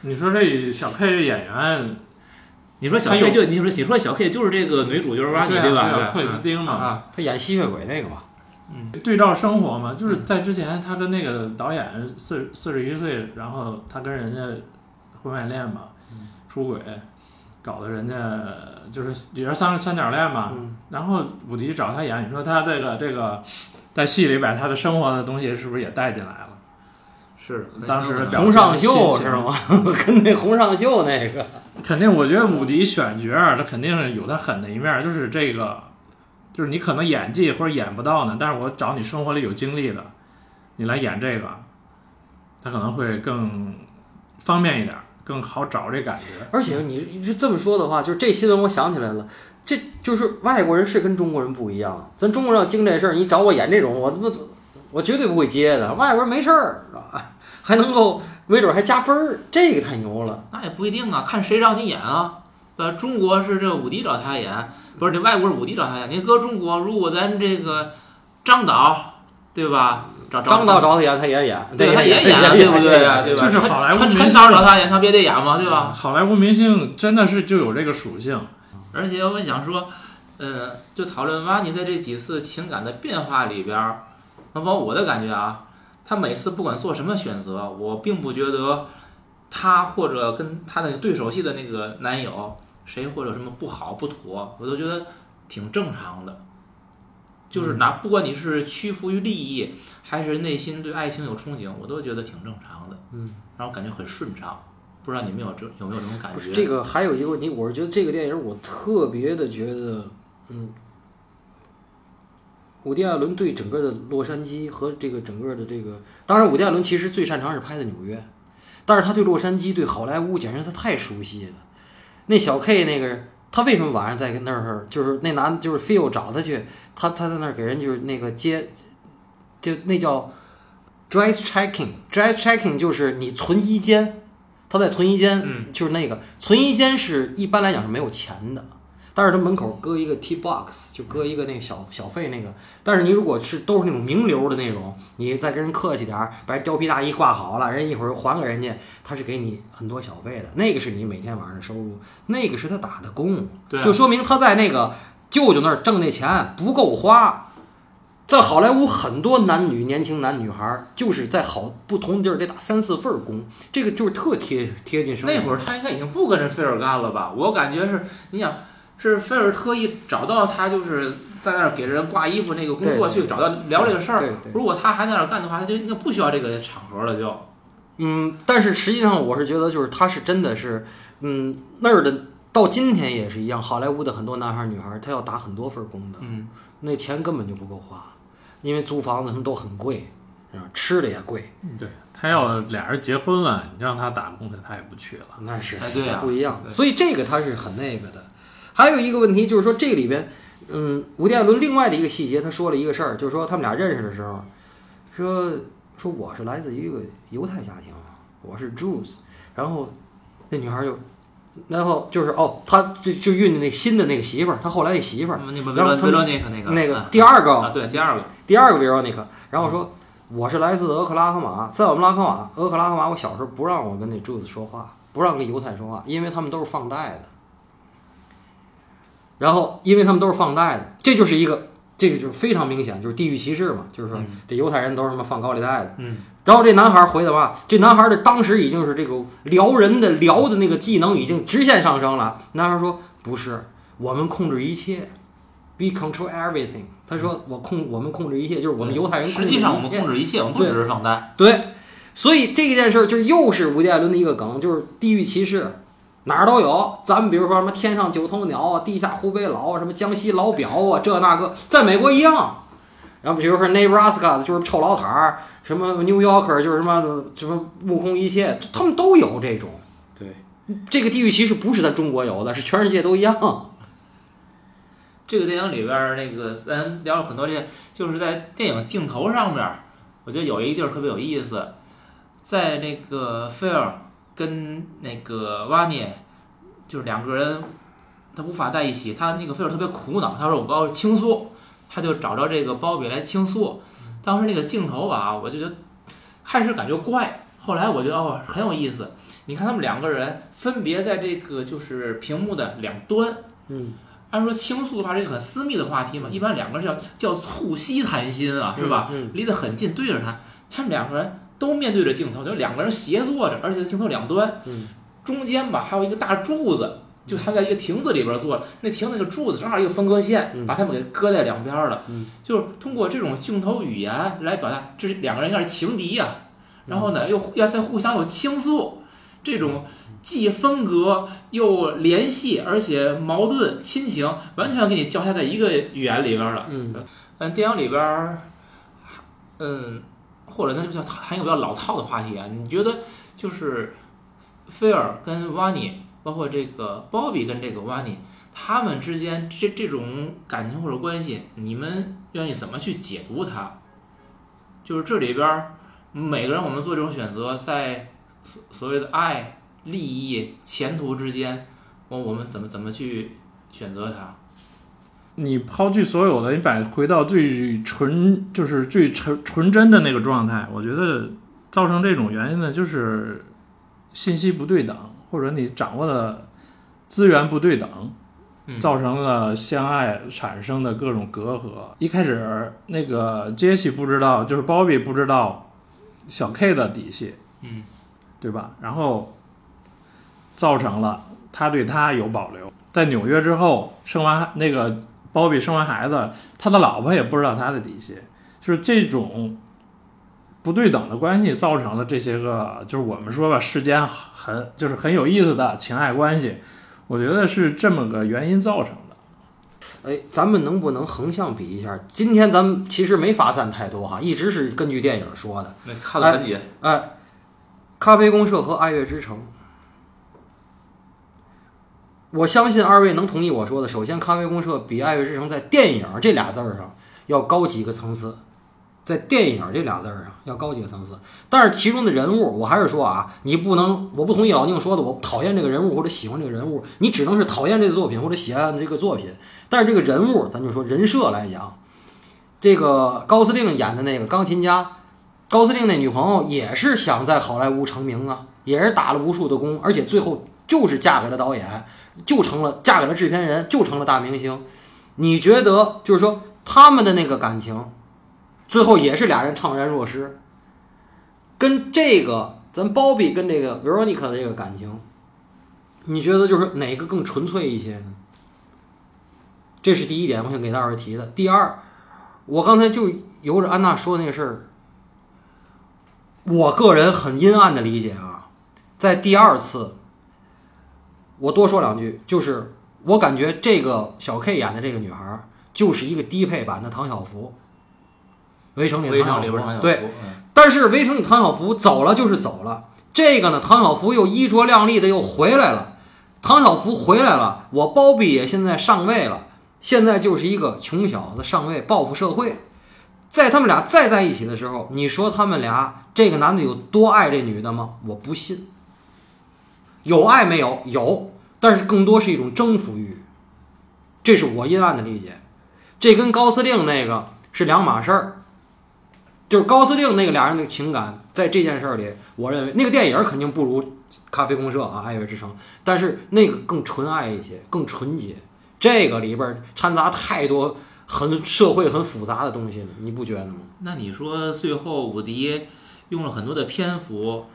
你说这小 K 这演员，你说小 K 就你说你说小 K 就是这个女主角瓦尼对吧？克里斯汀嘛，啊，他演吸血鬼那个嘛，嗯，对照生活嘛，就是在之前他跟那个导演四四十一岁，然后他跟人家婚外恋嘛，出轨。搞得人家就是也是三三角恋嘛，然后伍迪找他演，你说他这个这个在戏里把他的生活的东西是不是也带进来了？是，当时洪尚秀是吗？跟那洪尚秀那个，肯定，我觉得伍迪选角他肯定是有他狠的一面，就是这个，就是你可能演技或者演不到呢，但是我找你生活里有经历的，你来演这个，他可能会更方便一点。更好找这感觉，而且你你是这么说的话，就是这新闻我想起来了，这就是外国人是跟中国人不一样，咱中国人要经这事儿，你找我演这种，我他妈我绝对不会接的。外国人没事儿，还能够没准还加分儿，这个太牛了。那也不一定啊，看谁让你演啊。呃，中国是这武迪找他演，不是这外国是武帝找他演。你搁中国，如果咱这个张导，对吧？张导找他演，他也演，对，他也演，对不对呀？对吧？就是好莱坞明星找他演，他不也得演吗？对吧？好莱坞明星真的是就有这个属性。而且我想说，嗯，就讨论瓦尼在这几次情感的变化里边，包括我的感觉啊，他每次不管做什么选择，我并不觉得他或者跟他的对手戏的那个男友谁或者什么不好不妥，我都觉得挺正常的。就是拿不管你是屈服于利益，还是内心对爱情有憧憬，我都觉得挺正常的。嗯，让我感觉很顺畅。不知道你们有这有没有这种感觉？这个还有一个问题，我是觉得这个电影我特别的觉得，嗯，伍迪·艾伦对整个的洛杉矶和这个整个的这个，当然伍迪·艾伦其实最擅长是拍的纽约，但是他对洛杉矶、对好莱坞简直他太熟悉了。那小 K 那个。他为什么晚上在那儿？就是那男，就是 Phil 找他去，他他在那儿给人就是那个接，就那叫 dress checking，dress checking 就是你存衣间，他在存衣间，就是那个存衣间是一般来讲是没有钱的。但是他门口搁一个 T box，就搁一个那个小小费那个。但是你如果是都是那种名流的那种，你再跟人客气点儿，把貂皮大衣挂好了，人一会儿还给人家，他是给你很多小费的。那个是你每天晚上的收入，那个是他打的工，对就说明他在那个舅舅那儿挣那钱不够花。在好莱坞，很多男女年轻男女孩就是在好不同地儿得打三四份工，这个就是特贴贴近生活。那会儿他应该已经不跟着菲尔干了吧？我感觉是，你想。是菲尔特意找到他，就是在那儿给人挂衣服那个工作去找到聊这个事儿。如果他还在那儿干的话，他就应该不需要这个场合了。就，嗯，但是实际上我是觉得，就是他是真的是，嗯，那儿的到今天也是一样。好莱坞的很多男孩女孩，他要打很多份工的，嗯，那钱根本就不够花，因为租房子什么都很贵，是吧？吃的也贵。对他要俩人结婚了，你让他打工去，他也不去了。那是，哎，对呀，不一样。所以这个他是很那个的。还有一个问题就是说，这里边，嗯，伍迪·艾伦另外的一个细节，他说了一个事儿，就是说他们俩认识的时候，说说我是来自于一个犹太家庭，我是 Jews，然后那女孩就，然后就是哦，他就就孕的那新的那个媳妇儿，他后来那媳妇儿，然后他那个那个那个第二个，对第二个。第二个维罗妮克，然后说我是来自俄克拉荷马，在我们拉科马俄克拉荷马，我小时候不让我跟那 Jews 说话，不让跟犹太说话，因为他们都是放贷的。然后，因为他们都是放贷的，这就是一个，这个就是非常明显，就是地域歧视嘛，就是说嗯这犹太人都是什么放高利贷的。嗯，然后这男孩回的话，这男孩的当时已经是这个撩人的撩的那个技能已经直线上升了。男孩说：“不是，我们控制一切，we control everything。”他说：“我控，我们控制一切，就是我们犹太人控制一切。”实际上我们控制一切，我们不只是放贷。对，所以这件事儿就又是伍迪·艾伦的一个梗，就是地域歧视，哪儿都有。咱们比如说什么天上九头鸟啊，地下湖北佬啊，什么江西老表啊，这那个，在美国一样。然后比如说 Nebraska 的就是臭老塔儿，什么 New Yorker 就是什么什么目空一切，他们都有这种。对，这个地域歧视不是咱中国有的，是全世界都一样。这个电影里边儿那个咱聊了很多这些，就是在电影镜头上面儿，我觉得有一个地儿特别有意思，在那个菲尔跟那个瓦涅，就是两个人他无法在一起，他那个菲尔特别苦恼，他说我要倾诉，他就找着这个鲍比来倾诉。当时那个镜头吧，我就觉得开始感觉怪，后来我觉得哦很有意思。你看他们两个人分别在这个就是屏幕的两端，嗯，按说倾诉的话，是一个很私密的话题嘛，一般两个人叫叫促膝谈心啊，是吧？嗯，离得很近，对着他，他们两个人都面对着镜头，就两个人斜坐着，而且在镜头两端，嗯。中间吧还有一个大柱子，就他们在一个亭子里边坐着，那亭子那个柱子正好一个分割线，嗯。把他们给搁在两边了，嗯。就是通过这种镜头语言来表达，这是两个人应该是情敌呀、然后呢又要在互相有倾诉，这种既分隔又联系，而且矛盾亲情完全给你交叉在一个语言里边了。嗯。嗯，电影里边儿，嗯，或者咱就叫谈一个比较老套的话题啊，你觉得就是菲尔跟瓦尼，包括这个鲍比跟这个瓦尼，他们之间这这种感情或者关系，你们愿意怎么去解读它？就是这里边每个人我们做这种选择，在所所谓的爱、利益、前途之间，我我们怎么怎么去选择它？你抛去所有的，你摆回到最纯，就是最纯纯真的那个状态，我觉得造成这种原因呢，就是信息不对等，或者你掌握的资源不对等，嗯造成了相爱产生的各种隔阂。一开始那个杰西不知道，就是鲍比不知道小 K 的底细，嗯，对吧？然后造成了他对他有保留。在纽约之后，生完那个鲍比生完孩子，他的老婆也不知道他的底细，就是这种不对等的关系造成了这些个，就是我们说吧，世间很就是很有意思的情爱关系，我觉得是这么个原因造成的。哎，咱们能不能横向比一下？今天咱们其实没发散太多哈，一直是根据电影说的。那看了很紧。哎，咖啡公社和爱乐之城，我相信二位能同意我说的。首先，咖啡公社比爱乐之城在电影这俩字儿上要高几个层次，在电影这俩字儿上要高几个层次。但是其中的人物，我还是说啊，你不能，我不同意老宁说的，我讨厌这个人物或者喜欢这个人物，你只能是讨厌这个作品或者喜欢这个作品。但是这个人物，咱就说人设来讲，这个高司令演的那个钢琴家。高司令那女朋友也是想在好莱坞成名啊，也是打了无数的工，而且最后就是嫁给了导演，就成了嫁给了制片人，就成了大明星。你觉得就是说他们的那个感情，最后也是俩人怅然若失，跟这个咱鲍比跟这个 Veronica 的这个感情，你觉得就是哪个更纯粹一些呢？这是第一点，我想给大伙提的。第二，我刚才就由着安娜说那个事儿。我个人很阴暗的理解啊，在第二次，我多说两句，就是我感觉这个小 K 演的这个女孩就是一个低配版的唐小芙，《围城》里唐晓芙，商里边儿对，嗯但是《围城》里唐小芙走了就是走了，这个呢，唐小芙又衣着靓丽的又回来了，唐小芙回来了，我包庇也现在上位了，现在就是一个穷小子上位报复社会。在他们俩再在一起的时候，你说他们俩这个男的有多爱这女的吗？我不信。有爱没有？有，但是更多是一种征服欲，这是我阴暗的理解。这跟高司令那个是两码事儿。就是高司令那个俩人的情感，在这件事儿里，我认为那个电影肯定不如《咖啡公社》啊，《爱乐之城》，但是那个更纯爱一些，更纯洁。这个里边掺杂太多很社会很复杂的东西了，你不觉得吗？那你说最后伍迪用了很多的篇幅，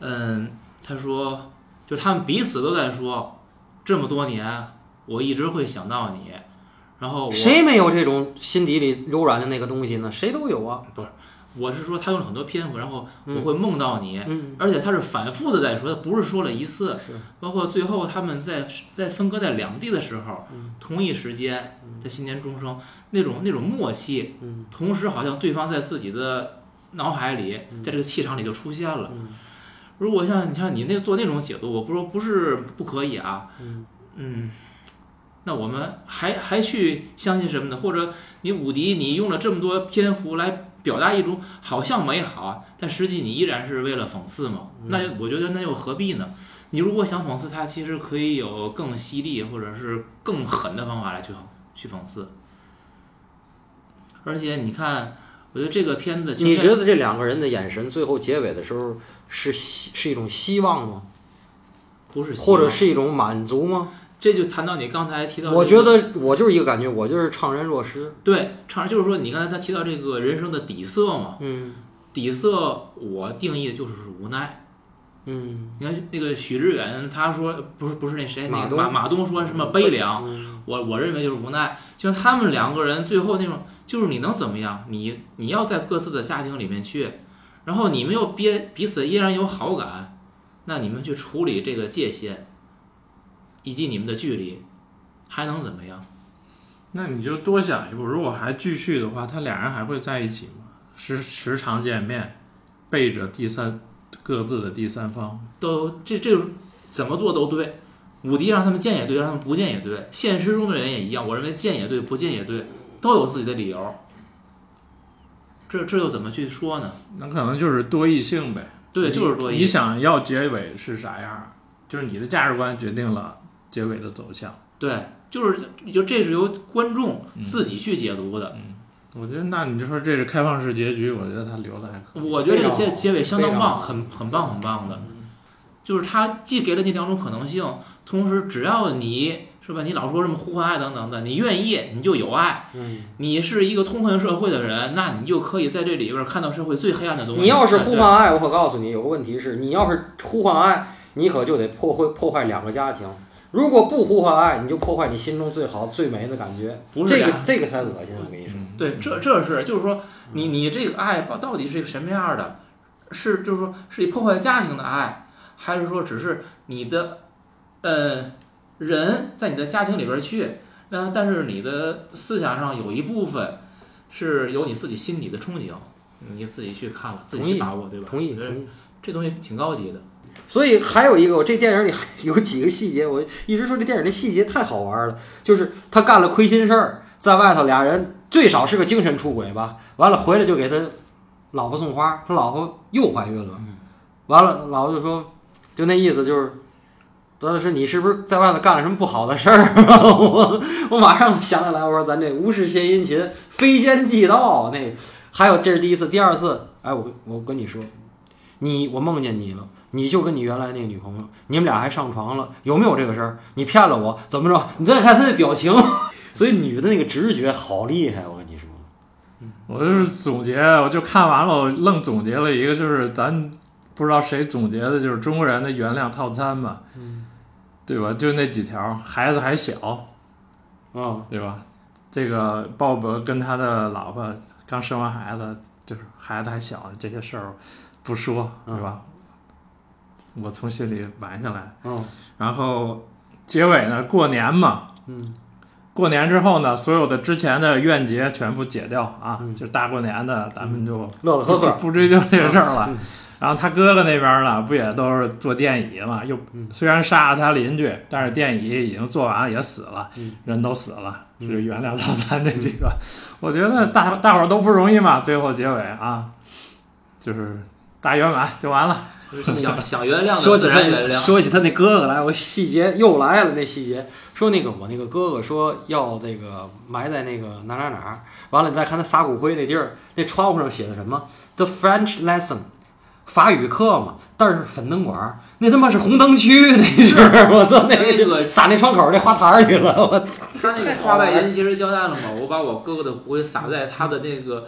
嗯，他说，就他们彼此都在说，这么多年我一直会想到你，然后我谁没有这种心底里柔软的那个东西呢？谁都有啊。不是我是说他用了很多篇幅，然后我会梦到你，嗯，而且他是反复的在说，他不是说了一次，是。包括最后他们在在分割在两地的时候，嗯。同一时间在新年钟声那种那种默契，嗯。同时好像对方在自己的脑海里，嗯。在这个气场里就出现了。如果像你像你那做那种解读，我不说不是不可以啊，嗯那我们还还去相信什么呢？或者你武迪，你用了这么多篇幅来表达一种好像美好，但实际你依然是为了讽刺嘛？那我觉得那又何必呢？你如果想讽刺他，其实可以有更犀利或者是更狠的方法来去去讽刺。而且你看，我觉得这个片子，你觉得这两个人的眼神最后结尾的时候是希是一种希望吗？不是，或者是一种满足吗？这就谈到你刚才提到、我觉得我就是一个感觉，我就是怅然若失。对，怅然就是说你刚才他提到这个人生的底色嘛，嗯底色我定义的就是无奈。嗯，你看那个许知远，他说不是不是那谁，马东那个马马东说什么悲凉，嗯我我认为就是无奈。就像他们两个人最后那种，就是你能怎么样？你你要在各自的家庭里面去，然后你们又彼彼此依然有好感，那你们去处理这个界限，以及你们的距离，还能怎么样？那你就多想一步，如果还继续的话，他俩人还会在一起吗？时时常见面，背着第三各自的第三方，都这这怎么做都对。武迪让他们见也对，让他们不见也对。现实中的人也一样，我认为见也对，不见也对，都有自己的理由。这这又怎么去说呢？那可能就是多异性呗。对，就是多异你想要结尾是啥样，就是你的价值观决定了结尾的走向。对，就是就这是由观众自己去解读的。我觉得，那你就说这是开放式结局，我觉得他留的还可以。我觉得这结非常好结尾相当棒，很很棒很棒的。就是他既给了你两种可能性，同时只要你是吧，你老说什么呼唤爱等等的，你愿意你就有爱。嗯，你是一个痛恨社会的人，那你就可以在这里边看到社会最黑暗的东西。你要是呼唤爱，我可告诉你，有个问题是，你要是呼唤爱，你可就得破坏破坏两个家庭。如果不呼唤爱，你就破坏你心中最好最美的感觉。不是这个这个才恶心，我跟你说。对，这这是就是说，你你这个爱到到底是一个什么样的？是就是说是以破坏家庭的爱，还是说只是你的，呃，人在你的家庭里边去，那但是你的思想上有一部分是有你自己心里的憧憬，你自己去看了，自己去把握，对吧？同意。这东西挺高级的。所以还有一个，我这电影里 有几个细节，我一直说这电影的细节太好玩了。就是他干了亏心事儿，在外头俩人最少是个精神出轨吧，完了回来就给他老婆送花，他老婆又怀孕了，完了老婆就说，就那意思就是。完了说你是不是在外头干了什么不好的事儿？我 我马上想起来，我说咱这无事献殷勤，非奸即盗。那还有这是第一次，第二次，哎，我我跟你说，你我梦见你了，你就跟你原来那个女朋友，你们俩还上床了，有没有这个事儿？你骗了我，怎么着？你再看他的表情，所以女的那个直觉好厉害，我跟你说。我就是总结，我就看完了，我愣总结了一个，就是咱不知道谁总结的，就是中国人的原谅套餐嘛，对吧？就那几条，孩子还小，嗯，对吧？这个鲍勃跟他的老婆刚生完孩子，就是孩子还小，这些事儿不说，对吧？我从心里完下来。嗯，然后结尾呢，过年嘛，嗯，过年之后呢，所有的之前的怨结全部解掉啊，嗯就大过年的，咱们就乐乐呵呵。不 追究这个事儿了。嗯然后他哥哥那边呢，不也都是坐电椅嘛？又嗯虽然杀了他邻居，但是电椅已经做完了，也死了，嗯人都死了。就是原谅到咱这几个，我觉得大大伙儿都不容易嘛。最后结尾啊，就是大圆满就完了。想想原谅的说起他那自然原谅。说起他那哥哥来，我细节又来了。那细节说那个我那个哥哥说要这个埋在那个哪哪哪儿，完了你再看他撒骨灰那地儿，那窗户上写的什么？The French lesson，法语课嘛，但是粉灯管儿，那他妈是红灯区，那是我操，那个这个撒那窗口那花坛儿去了，我操！他那个话外音其实交代了嘛，我把我哥哥的骨灰撒在他的那个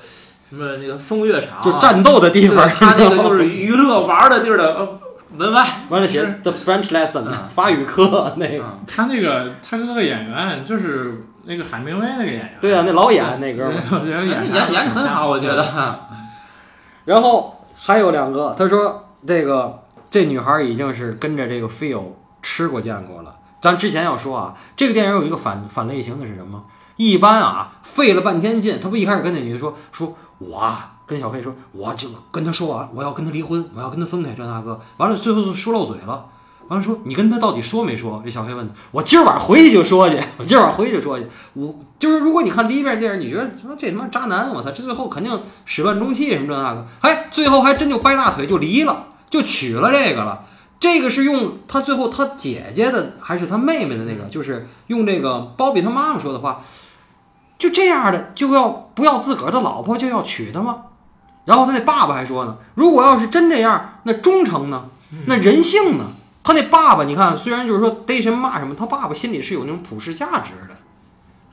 什么那个风月场，就战斗的地方，他那个 就是娱乐玩的地儿的呃门外。完了写 The French lesson 法语课那个，嗯他那个他那个演员就是那个海明威那个演员，对啊，那老演那哥们儿。演演演的很好，我觉得。然后还有两个，他说这个这女孩已经是跟着这个 feel 吃过见过了。咱之前要说啊，这个电影有一个反反类型的是什么？一般啊，费了半天劲，他不一开始跟那女的说说，我跟小黑说，我就跟他说完，我要跟他离婚，我要跟他分开，这那个，完了最后就说漏嘴了。完了说你跟他到底说没说？这小黑问他，我今儿晚上回去就说去，我今儿晚上回去就说去。我就是如果你看第一遍电影，你觉得说这他妈渣男，我操，这最后肯定始乱终弃什么这那个，哎，最后还真就掰大腿就离了，就娶了这个了。这个是用他最后他姐姐的还是他妹妹的那个，就是用这个包比他妈妈说的话，就这样的就要不要自个儿的老婆就要娶她吗？然后他那爸爸还说呢，如果要是真这样，那忠诚呢？那人性呢？他那爸爸，你看，虽然就是说逮谁骂什么，他爸爸心里是有那种普世价值的，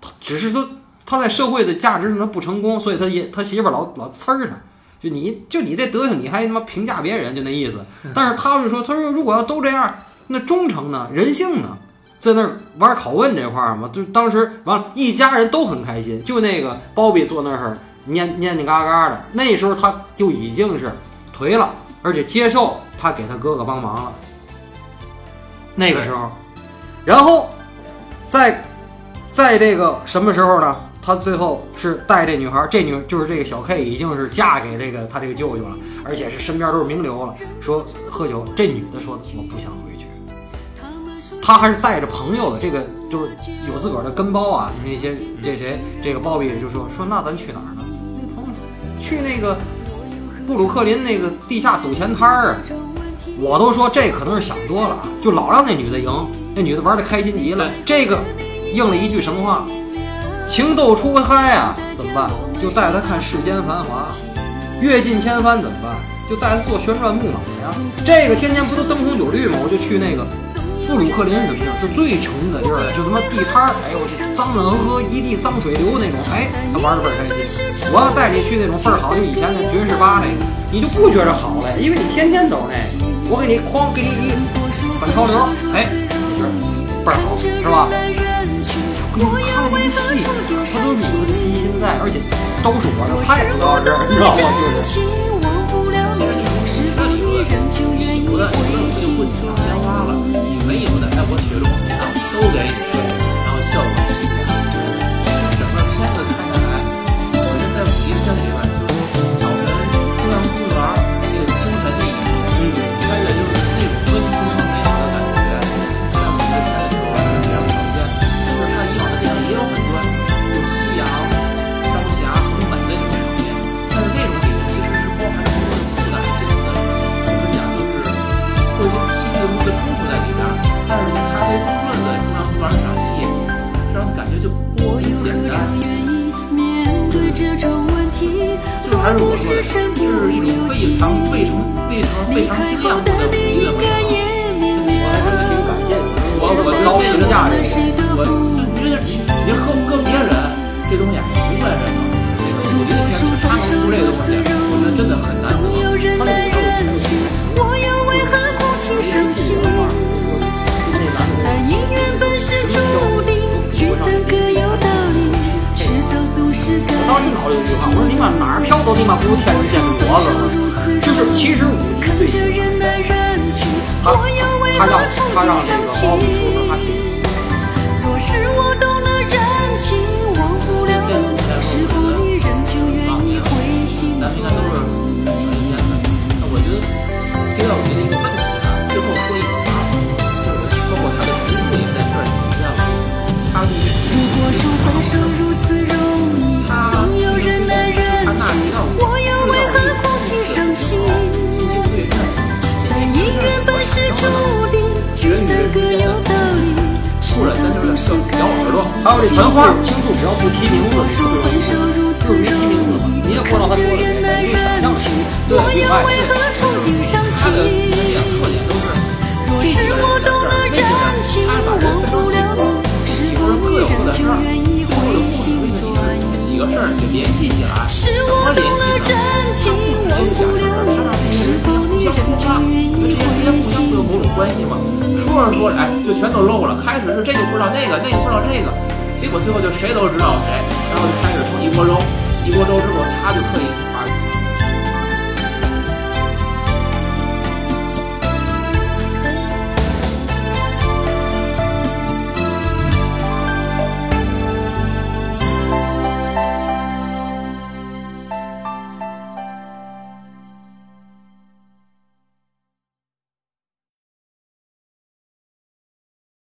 他只是说他在社会的价值上他不成功，所以他也他媳妇老老呲儿他，就你就你这德行，你还他妈评价别人，就那意思。但是他们说，他说如果要都这样，那忠诚呢？人性呢？在那儿玩拷问这块儿嘛，就当时完了，一家人都很开心，就那个包比坐那儿念念念嘎嘎的，那时候他就已经是颓了，而且接受他给他哥哥帮忙了。那个时候，然后在在这个什么时候呢？他最后是带这女孩，这女就是这个小 K 已经是嫁给这个他这个舅舅了，而且是身边都是名流了。说喝酒，这女的说我不想，他还是带着朋友的，这个就是有自个儿的跟包啊。那些这谁这个鲍比就说说那咱去哪儿呢？那朋友说去那个布鲁克林那个地下赌钱摊儿啊。我都说这可能是想多了啊，就老让那女的赢，那女的玩的开心极了。这个应了一句什么话？情窦初开啊，怎么办？就带她看世间繁华。阅尽千帆怎么办？就带她坐旋转木马呀。这个天天不都灯红酒绿吗？我就去那个布鲁克林是什么地儿？就最穷的地儿了，就他妈地摊儿，哎呦，脏脏呵呵，一地脏水流那种，哎，他玩的倍儿开心。我要带你去那种倍儿好，就以前那爵士吧那个，你就不觉着好了，因为你天天都是那个。我给你哐给你一反潮流，哎，倍儿好，是吧？跟你说看那些戏，他都有我的基因在，而且都是我的菜，主要是，你知道吗？就是。有的有的我就不锦上添花了，没有的，哎，我雪中送炭，都给你，然后效果体现。整个片子看下来，我觉得在武夷山还是我说的，就是一种非常非常非常非常精酿的愉悦美好。我还是挺感谢你，我我高就评价这个。我就觉得你你和和别人这东西还不算什么。这个我觉得天他能出这个东西，我觉得真的很难得。他那里还有很多我又为何哭泣伤心？爱因缘本是注定，聚散各有道理，迟早总是该我当时脑里有一句话，我说你妈哪儿飘都你妈不如天上见着骡子了。就是其实我最喜欢着人来人去，他他让他让景伤这个包比说情？他喜欢。还有这钱花，倾诉只要不提名字，是不是？就是没提名字嘛，你也不知道他说了什么，你就想象出对，另外是他的人设说特点都是必个的，有点危险，他是把人分成几波，几波各有各的事儿，最后的故事会是这几个事儿给联系起来，什么联系呢？相互联系一下，他那边是兵，你是花，你们之间之间互相会有某种关系吗？说着说着，哎，就全都漏了。开始是这就不知道那个，那就不知道这个。结果最后就谁都知道谁然后就开始煮一锅粥一锅粥之后他就可以